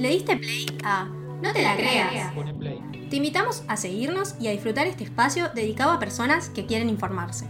Le diste play a No te la creas. Te invitamos a seguirnos y a disfrutar este espacio dedicado a personas que quieren informarse.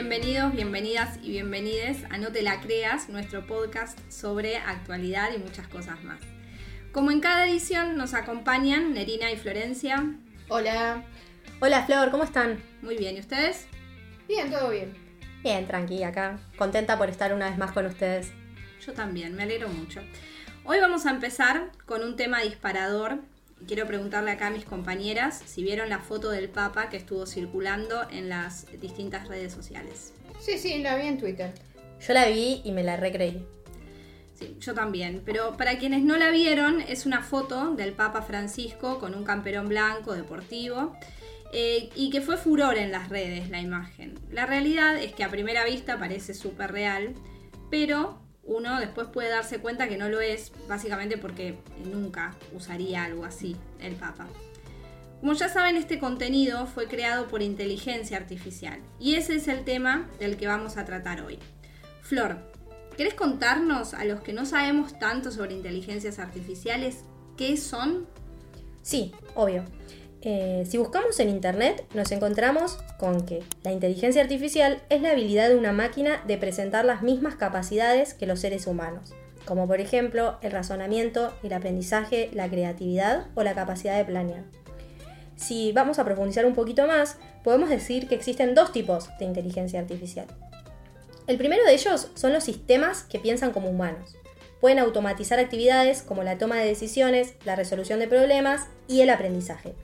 Bienvenidos, bienvenidas y bienvenides a No Te La Creas, nuestro podcast sobre actualidad y muchas cosas más. Como en cada edición nos acompañan Nerina y Florencia. Hola. Hola Flor, ¿cómo están? Muy bien, ¿y ustedes? Bien, todo bien. Bien, tranqui acá. Contenta por estar una vez más con ustedes. Yo también, me alegro mucho. Hoy vamos a empezar con un tema disparador. Quiero preguntarle acá a mis compañeras si vieron la foto del Papa que estuvo circulando en las distintas redes sociales. Sí, sí, la vi en Twitter. Yo la vi y me la recreí. Sí, yo también. Pero para quienes no la vieron, es una foto del Papa Francisco con un camperón blanco deportivo eh, y que fue furor en las redes la imagen. La realidad es que a primera vista parece súper real, pero uno después puede darse cuenta que no lo es, básicamente porque nunca usaría algo así el Papa. Como ya saben, este contenido fue creado por inteligencia artificial y ese es el tema del que vamos a tratar hoy. Flor, ¿querés contarnos a los que no sabemos tanto sobre inteligencias artificiales qué son? Sí, obvio. Eh, si buscamos en Internet nos encontramos con que la inteligencia artificial es la habilidad de una máquina de presentar las mismas capacidades que los seres humanos, como por ejemplo el razonamiento, el aprendizaje, la creatividad o la capacidad de planear. Si vamos a profundizar un poquito más, podemos decir que existen dos tipos de inteligencia artificial. El primero de ellos son los sistemas que piensan como humanos. Pueden automatizar actividades como la toma de decisiones, la resolución de problemas y el aprendizaje.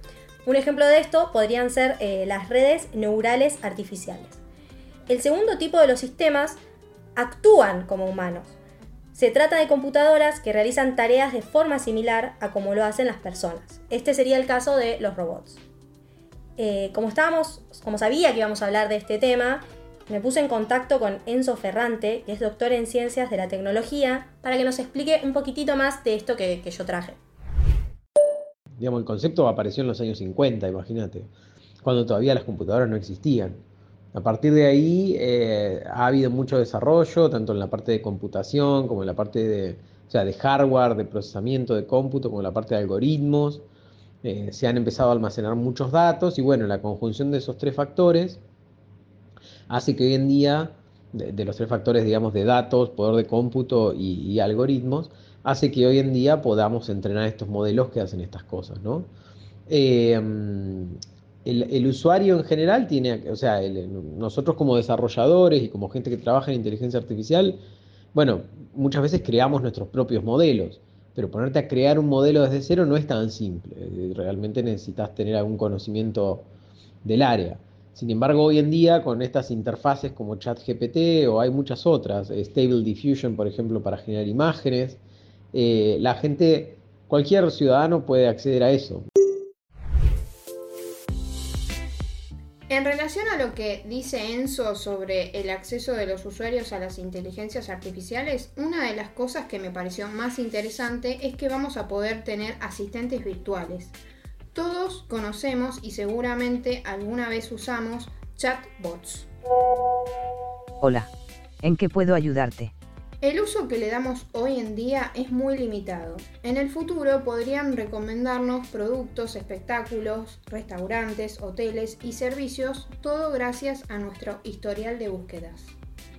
Un ejemplo de esto podrían ser eh, las redes neurales artificiales. El segundo tipo de los sistemas actúan como humanos. Se trata de computadoras que realizan tareas de forma similar a como lo hacen las personas. Este sería el caso de los robots. Eh, como estábamos, como sabía que íbamos a hablar de este tema, me puse en contacto con Enzo Ferrante, que es doctor en ciencias de la tecnología, para que nos explique un poquitito más de esto que, que yo traje. Digamos, el concepto apareció en los años 50, imagínate, cuando todavía las computadoras no existían. A partir de ahí eh, ha habido mucho desarrollo, tanto en la parte de computación como en la parte de, o sea, de hardware, de procesamiento de cómputo, como en la parte de algoritmos. Eh, se han empezado a almacenar muchos datos y bueno, la conjunción de esos tres factores hace que hoy en día, de, los tres factores, digamos, de datos, poder de cómputo y algoritmos, hace que hoy en día podamos entrenar estos modelos que hacen estas cosas, ¿no? Eh, el, usuario en general tiene, o sea, nosotros como desarrolladores y como gente que trabaja en inteligencia artificial, bueno, muchas veces creamos nuestros propios modelos, pero ponerte a crear un modelo desde cero no es tan simple, realmente necesitas tener algún conocimiento del área. Sin embargo, hoy en día con estas interfaces como ChatGPT o hay muchas otras, Stable Diffusion, por ejemplo, para generar imágenes, eh, la gente, cualquier ciudadano puede acceder a eso. En relación a lo que dice Enzo sobre el acceso de los usuarios a las inteligencias artificiales, una de las cosas que me pareció más interesante es que vamos a poder tener asistentes virtuales. Todos conocemos y seguramente alguna vez usamos chatbots. Hola, ¿en qué puedo ayudarte? El uso que le damos hoy en día es muy limitado. En el futuro podrían recomendarnos productos, espectáculos, restaurantes, hoteles y servicios, todo gracias a nuestro historial de búsquedas.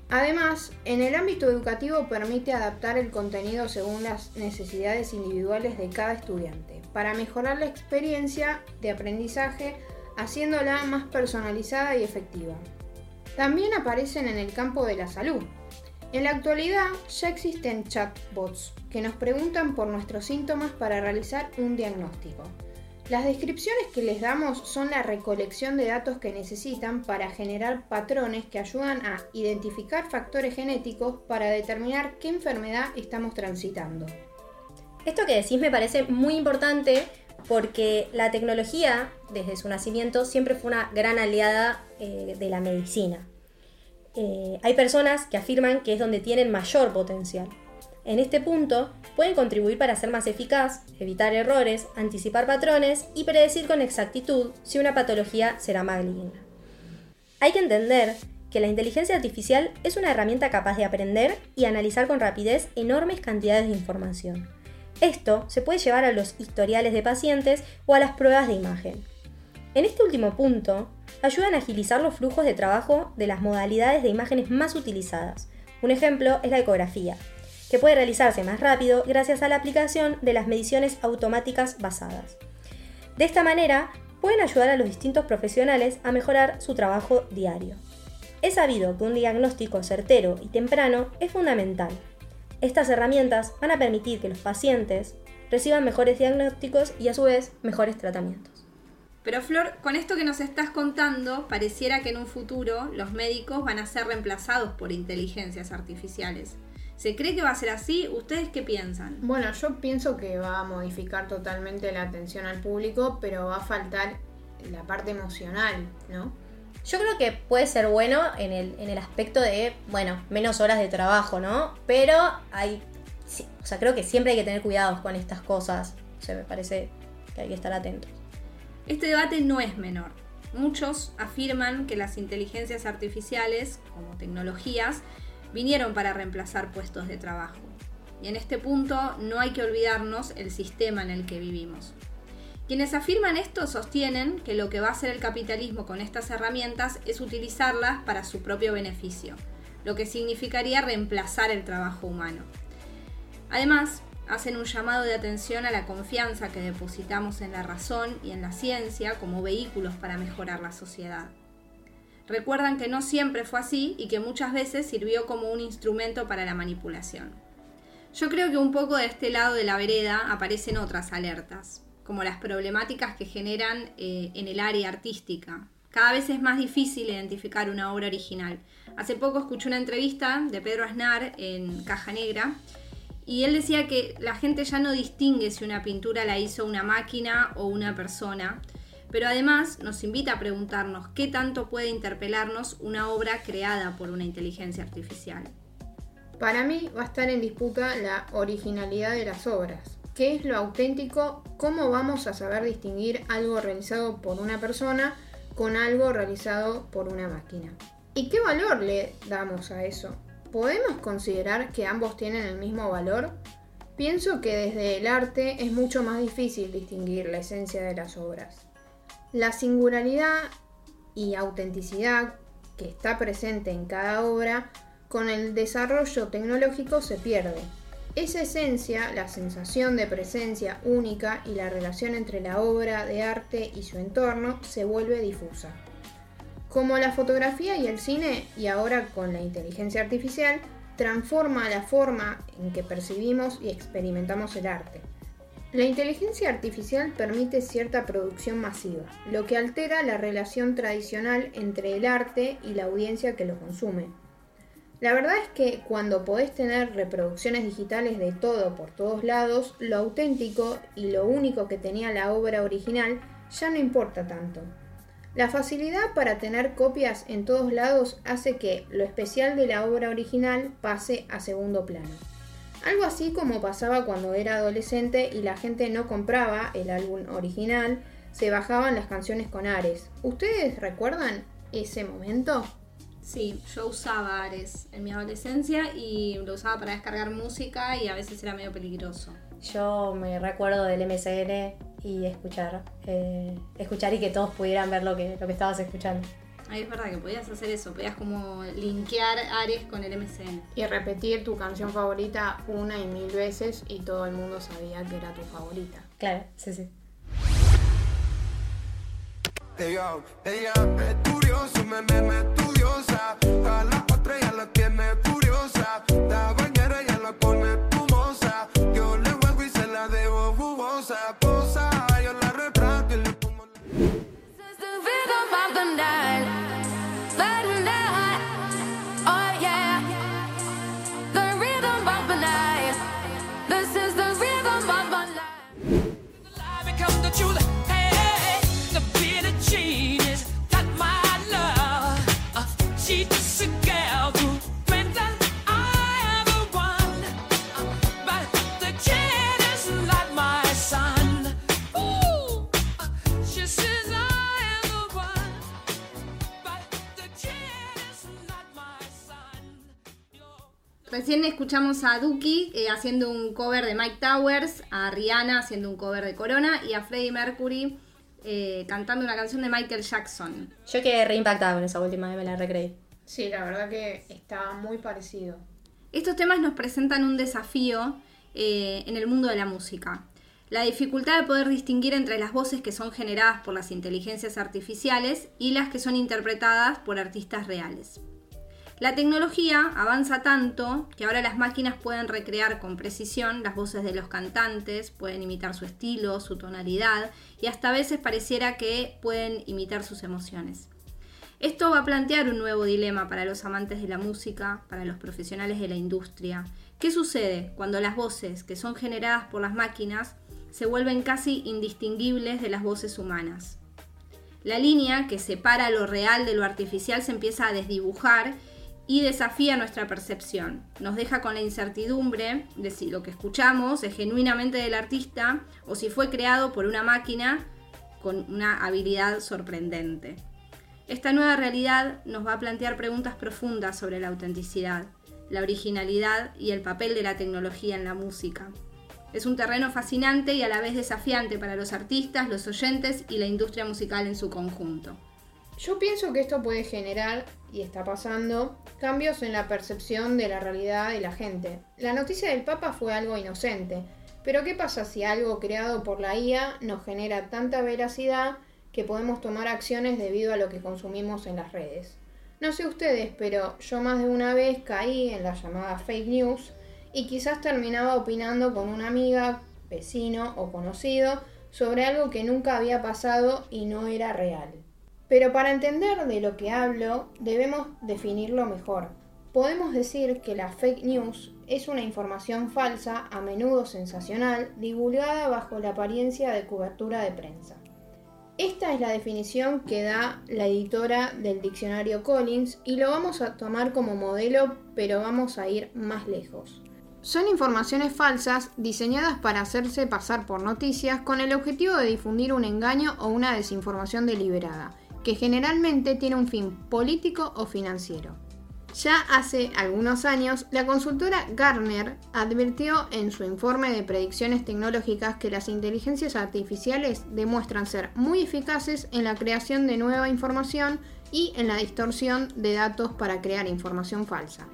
Además, en el ámbito educativo permite adaptar el contenido según las necesidades individuales de cada estudiante, para mejorar la experiencia de aprendizaje haciéndola más personalizada y efectiva. También aparecen en el campo de la salud, en la actualidad ya existen chatbots que nos preguntan por nuestros síntomas para realizar un diagnóstico. Las descripciones que les damos son la recolección de datos que necesitan para generar patrones que ayudan a identificar factores genéticos para determinar qué enfermedad estamos transitando. Esto que decís me parece muy importante porque la tecnología, desde su nacimiento, siempre fue una gran aliada eh, de la medicina. Eh, hay personas que afirman que es donde tienen mayor potencial. En este punto, pueden contribuir para ser más eficaz, evitar errores, anticipar patrones y predecir con exactitud si una patología será maligna. Hay que entender que la inteligencia artificial es una herramienta capaz de aprender y analizar con rapidez enormes cantidades de información. Esto se puede llevar a los historiales de pacientes o a las pruebas de imagen. En este último punto, ayudan a agilizar los flujos de trabajo de las modalidades de imágenes más utilizadas. Un ejemplo es la ecografía, que puede realizarse más rápido gracias a la aplicación de las mediciones automáticas basadas. De esta manera, pueden ayudar a los distintos profesionales a mejorar su trabajo diario. Es sabido que un diagnóstico certero y temprano es fundamental. Estas herramientas van a permitir que los pacientes reciban mejores diagnósticos y a su vez mejores tratamientos. Pero Flor, con esto que nos estás contando, pareciera que en un futuro los médicos van a ser reemplazados por inteligencias artificiales. ¿Se cree que va a ser así? ¿Ustedes qué piensan? Bueno, yo pienso que va a modificar totalmente la atención al público, pero va a faltar la parte emocional, ¿no? Yo creo que puede ser bueno en el, aspecto de, bueno, menos horas de trabajo, ¿no? Pero hay, o sea, creo que siempre hay que tener cuidados con estas cosas. O sea, me parece que hay que estar atentos. Este debate no es menor. Muchos afirman que las inteligencias artificiales, como tecnologías, vinieron para reemplazar puestos de trabajo. Y en este punto no hay que olvidarnos el sistema en el que vivimos. Quienes afirman esto sostienen que lo que va a hacer el capitalismo con estas herramientas es utilizarlas para su propio beneficio, lo que significaría reemplazar el trabajo humano. Además, hacen un llamado de atención a la confianza que depositamos en la razón y en la ciencia como vehículos para mejorar la sociedad. Recuerdan que no siempre fue así y que muchas veces sirvió como un instrumento para la manipulación. Yo creo que un poco de este lado de la vereda aparecen otras alertas como las problemáticas que generan eh, en el área artística. Cada vez es más difícil identificar una obra original. Hace poco escuché una entrevista de Pedro Aznar en Caja Negra y él decía que la gente ya no distingue si una pintura la hizo una máquina o una persona, pero además nos invita a preguntarnos qué tanto puede interpelarnos una obra creada por una inteligencia artificial. Para mí va a estar en disputa la originalidad de las obras. ¿Qué es lo auténtico? ¿Cómo vamos a saber distinguir algo realizado por una persona con algo realizado por una máquina? ¿Y qué valor le damos a eso? ¿Podemos considerar que ambos tienen el mismo valor? Pienso que desde el arte es mucho más difícil distinguir la esencia de las obras. La singularidad y autenticidad que está presente en cada obra con el desarrollo tecnológico se pierde. Esa esencia, la sensación de presencia única y la relación entre la obra de arte y su entorno se vuelve difusa. Como la fotografía y el cine, y ahora con la inteligencia artificial, transforma la forma en que percibimos y experimentamos el arte. La inteligencia artificial permite cierta producción masiva, lo que altera la relación tradicional entre el arte y la audiencia que lo consume. La verdad es que cuando podés tener reproducciones digitales de todo por todos lados, lo auténtico y lo único que tenía la obra original ya no importa tanto. La facilidad para tener copias en todos lados hace que lo especial de la obra original pase a segundo plano. Algo así como pasaba cuando era adolescente y la gente no compraba el álbum original, se bajaban las canciones con Ares. ¿Ustedes recuerdan ese momento? Sí, yo usaba Ares en mi adolescencia y lo usaba para descargar música y a veces era medio peligroso. Yo me recuerdo del MSN y escuchar, eh, escuchar y que todos pudieran ver lo que, lo que estabas escuchando. Ahí es verdad que podías hacer eso, podías como linkear Ares con el MSN. Y repetir tu canción favorita una y mil veces y todo el mundo sabía que era tu favorita. Claro, sí, sí. A la otra ya la Recién escuchamos a Duki eh, haciendo un cover de Mike Towers, a Rihanna haciendo un cover de Corona y a Freddie Mercury eh, cantando una canción de Michael Jackson. Yo quedé reimpactada con esa última, me la recreé. Sí, la verdad que estaba muy parecido. Estos temas nos presentan un desafío eh, en el mundo de la música. La dificultad de poder distinguir entre las voces que son generadas por las inteligencias artificiales y las que son interpretadas por artistas reales. La tecnología avanza tanto que ahora las máquinas pueden recrear con precisión las voces de los cantantes, pueden imitar su estilo, su tonalidad y hasta a veces pareciera que pueden imitar sus emociones. Esto va a plantear un nuevo dilema para los amantes de la música, para los profesionales de la industria. ¿Qué sucede cuando las voces que son generadas por las máquinas se vuelven casi indistinguibles de las voces humanas? La línea que separa lo real de lo artificial se empieza a desdibujar y desafía nuestra percepción. Nos deja con la incertidumbre de si lo que escuchamos es genuinamente del artista o si fue creado por una máquina con una habilidad sorprendente. Esta nueva realidad nos va a plantear preguntas profundas sobre la autenticidad, la originalidad y el papel de la tecnología en la música. Es un terreno fascinante y a la vez desafiante para los artistas, los oyentes y la industria musical en su conjunto. Yo pienso que esto puede generar, y está pasando, cambios en la percepción de la realidad de la gente. La noticia del Papa fue algo inocente, pero ¿qué pasa si algo creado por la IA nos genera tanta veracidad que podemos tomar acciones debido a lo que consumimos en las redes? No sé ustedes, pero yo más de una vez caí en la llamada fake news y quizás terminaba opinando con una amiga, vecino o conocido sobre algo que nunca había pasado y no era real. Pero para entender de lo que hablo, debemos definirlo mejor. Podemos decir que la fake news es una información falsa, a menudo sensacional, divulgada bajo la apariencia de cobertura de prensa. Esta es la definición que da la editora del diccionario Collins y lo vamos a tomar como modelo, pero vamos a ir más lejos. Son informaciones falsas diseñadas para hacerse pasar por noticias con el objetivo de difundir un engaño o una desinformación deliberada que generalmente tiene un fin político o financiero. Ya hace algunos años, la consultora Gartner advirtió en su informe de predicciones tecnológicas que las inteligencias artificiales demuestran ser muy eficaces en la creación de nueva información y en la distorsión de datos para crear información falsa.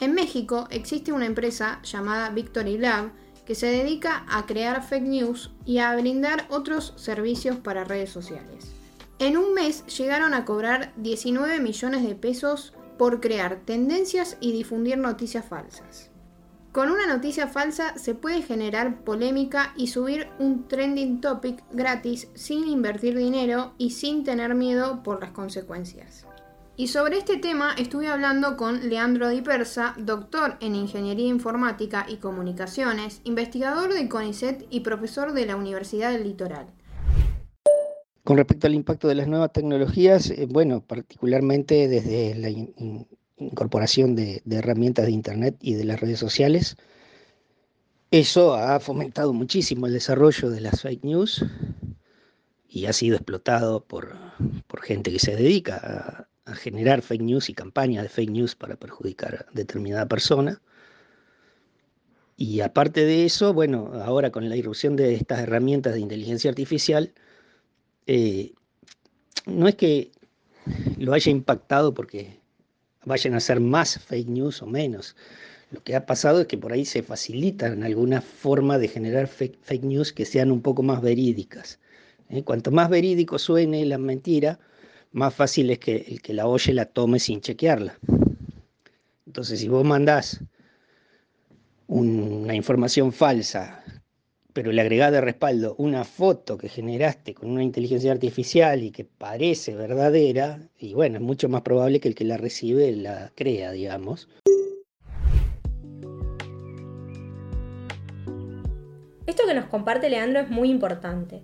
En México existe una empresa llamada Victory Lab que se dedica a crear fake news y a brindar otros servicios para redes sociales. En un mes llegaron a cobrar 19 millones de pesos por crear tendencias y difundir noticias falsas. Con una noticia falsa se puede generar polémica y subir un trending topic gratis sin invertir dinero y sin tener miedo por las consecuencias. Y sobre este tema estuve hablando con Leandro Di Persa, doctor en Ingeniería Informática y Comunicaciones, investigador de CONICET y profesor de la Universidad del Litoral. Con respecto al impacto de las nuevas tecnologías, eh, bueno, particularmente desde la incorporación de, herramientas de Internet y de las redes sociales, eso ha fomentado muchísimo el desarrollo de las fake news y ha sido explotado por, gente que se dedica a, a, generar fake news y campañas de fake news para perjudicar a determinada persona. Y aparte de eso, bueno, ahora con la irrupción de estas herramientas de inteligencia artificial, eh, no es que lo haya impactado porque vayan a ser más fake news o menos. Lo que ha pasado es que por ahí se facilitan alguna forma de generar fake, news que sean un poco más verídicas. ¿eh? Cuanto más verídico suene la mentira, más fácil es que el que la oye la tome sin chequearla. Entonces, si vos mandás una información falsa pero le agregás de respaldo una foto que generaste con una inteligencia artificial y que parece verdadera, y bueno, es mucho más probable que el que la recibe la crea, digamos. Esto que nos comparte Leandro es muy importante.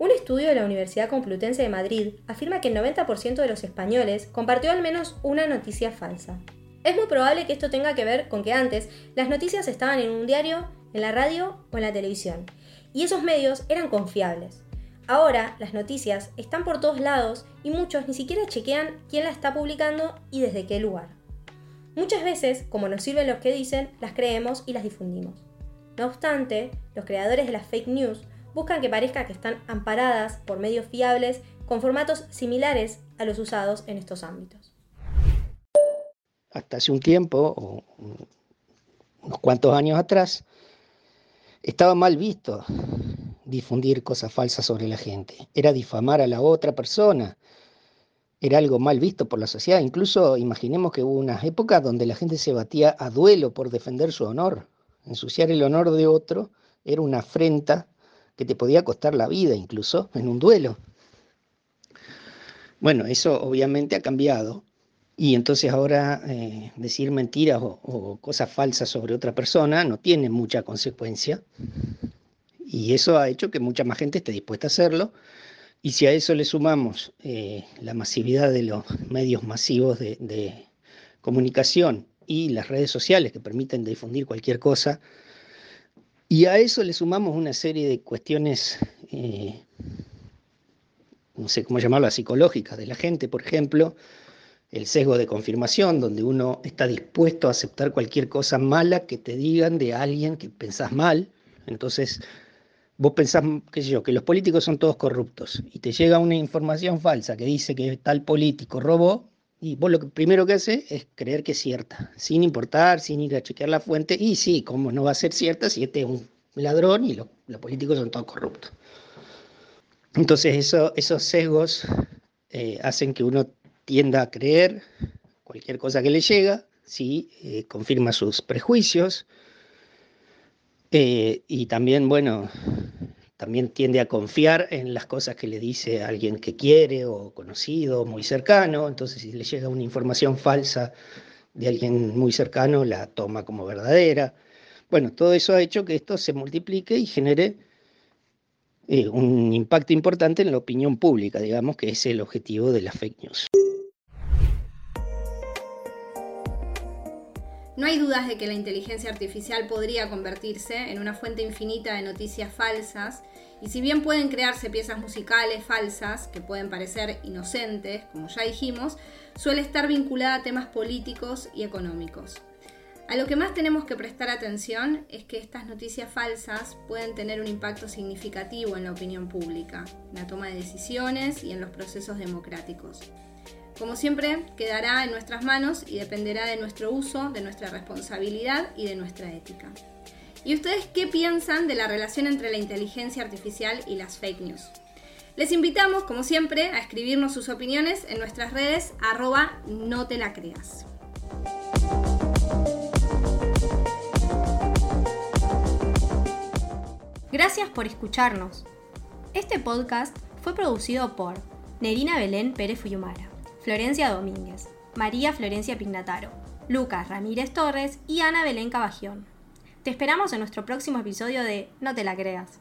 Un estudio de la Universidad Complutense de Madrid afirma que el 90% de los españoles compartió al menos una noticia falsa. Es muy probable que esto tenga que ver con que antes las noticias estaban en un diario en la radio o en la televisión, y esos medios eran confiables. Ahora las noticias están por todos lados y muchos ni siquiera chequean quién la está publicando y desde qué lugar. Muchas veces, como nos sirven los que dicen, las creemos y las difundimos. No obstante, los creadores de las fake news buscan que parezca que están amparadas por medios fiables con formatos similares a los usados en estos ámbitos. Hasta hace un tiempo, unos cuantos años atrás, estaba mal visto difundir cosas falsas sobre la gente. Era difamar a la otra persona. Era algo mal visto por la sociedad. Incluso imaginemos que hubo unas épocas donde la gente se batía a duelo por defender su honor. Ensuciar el honor de otro era una afrenta que te podía costar la vida incluso en un duelo. Bueno, eso obviamente ha cambiado y entonces ahora eh, decir mentiras o, cosas falsas sobre otra persona no tiene mucha consecuencia y eso ha hecho que mucha más gente esté dispuesta a hacerlo y si a eso le sumamos eh, la masividad de los medios masivos de, comunicación y las redes sociales que permiten difundir cualquier cosa. Y a eso le sumamos una serie de cuestiones, eh, no sé cómo llamarlas, psicológicas de la gente, por ejemplo, el sesgo de confirmación, donde uno está dispuesto a aceptar cualquier cosa mala que te digan de alguien que pensás mal. Entonces, vos pensás, qué sé yo, que los políticos son todos corruptos y te llega una información falsa que dice que tal político robó, y vos lo primero que haces es creer que es cierta, sin importar, sin ir a chequear la fuente. Y sí, ¿cómo no va a ser cierta si este es un ladrón y lo, los políticos son todos corruptos? Entonces eso, esos sesgos eh, hacen que uno tienda a creer cualquier cosa que le llega, sí, eh, confirma sus prejuicios. Eh, y también, bueno, también tiende a confiar en las cosas que le dice alguien que quiere o conocido, muy cercano, entonces si le llega una información falsa de alguien muy cercano, la toma como verdadera. Bueno, todo eso ha hecho que esto se multiplique y genere eh, un impacto importante en la opinión pública, digamos, que es el objetivo de las fake news. No hay dudas de que la inteligencia artificial podría convertirse en una fuente infinita de noticias falsas, y si bien pueden crearse piezas musicales falsas, que pueden parecer inocentes, como ya dijimos, suele estar vinculada a temas políticos y económicos. A lo que más tenemos que prestar atención es que estas noticias falsas pueden tener un impacto significativo en la opinión pública, en la toma de decisiones y en los procesos democráticos. Como siempre, quedará en nuestras manos y dependerá de nuestro uso, de nuestra responsabilidad y de nuestra ética. ¿Y ustedes qué piensan de la relación entre la inteligencia artificial y las fake news? Les invitamos, como siempre, a escribirnos sus opiniones en nuestras redes arroba no te la creas. Gracias por escucharnos. Este podcast fue producido por Nerina Belén Pérez Fuyumara. Florencia Domínguez, María Florencia Pignataro, Lucas Ramírez Torres y Ana Belén Cabajión. Te esperamos en nuestro próximo episodio de No te la creas.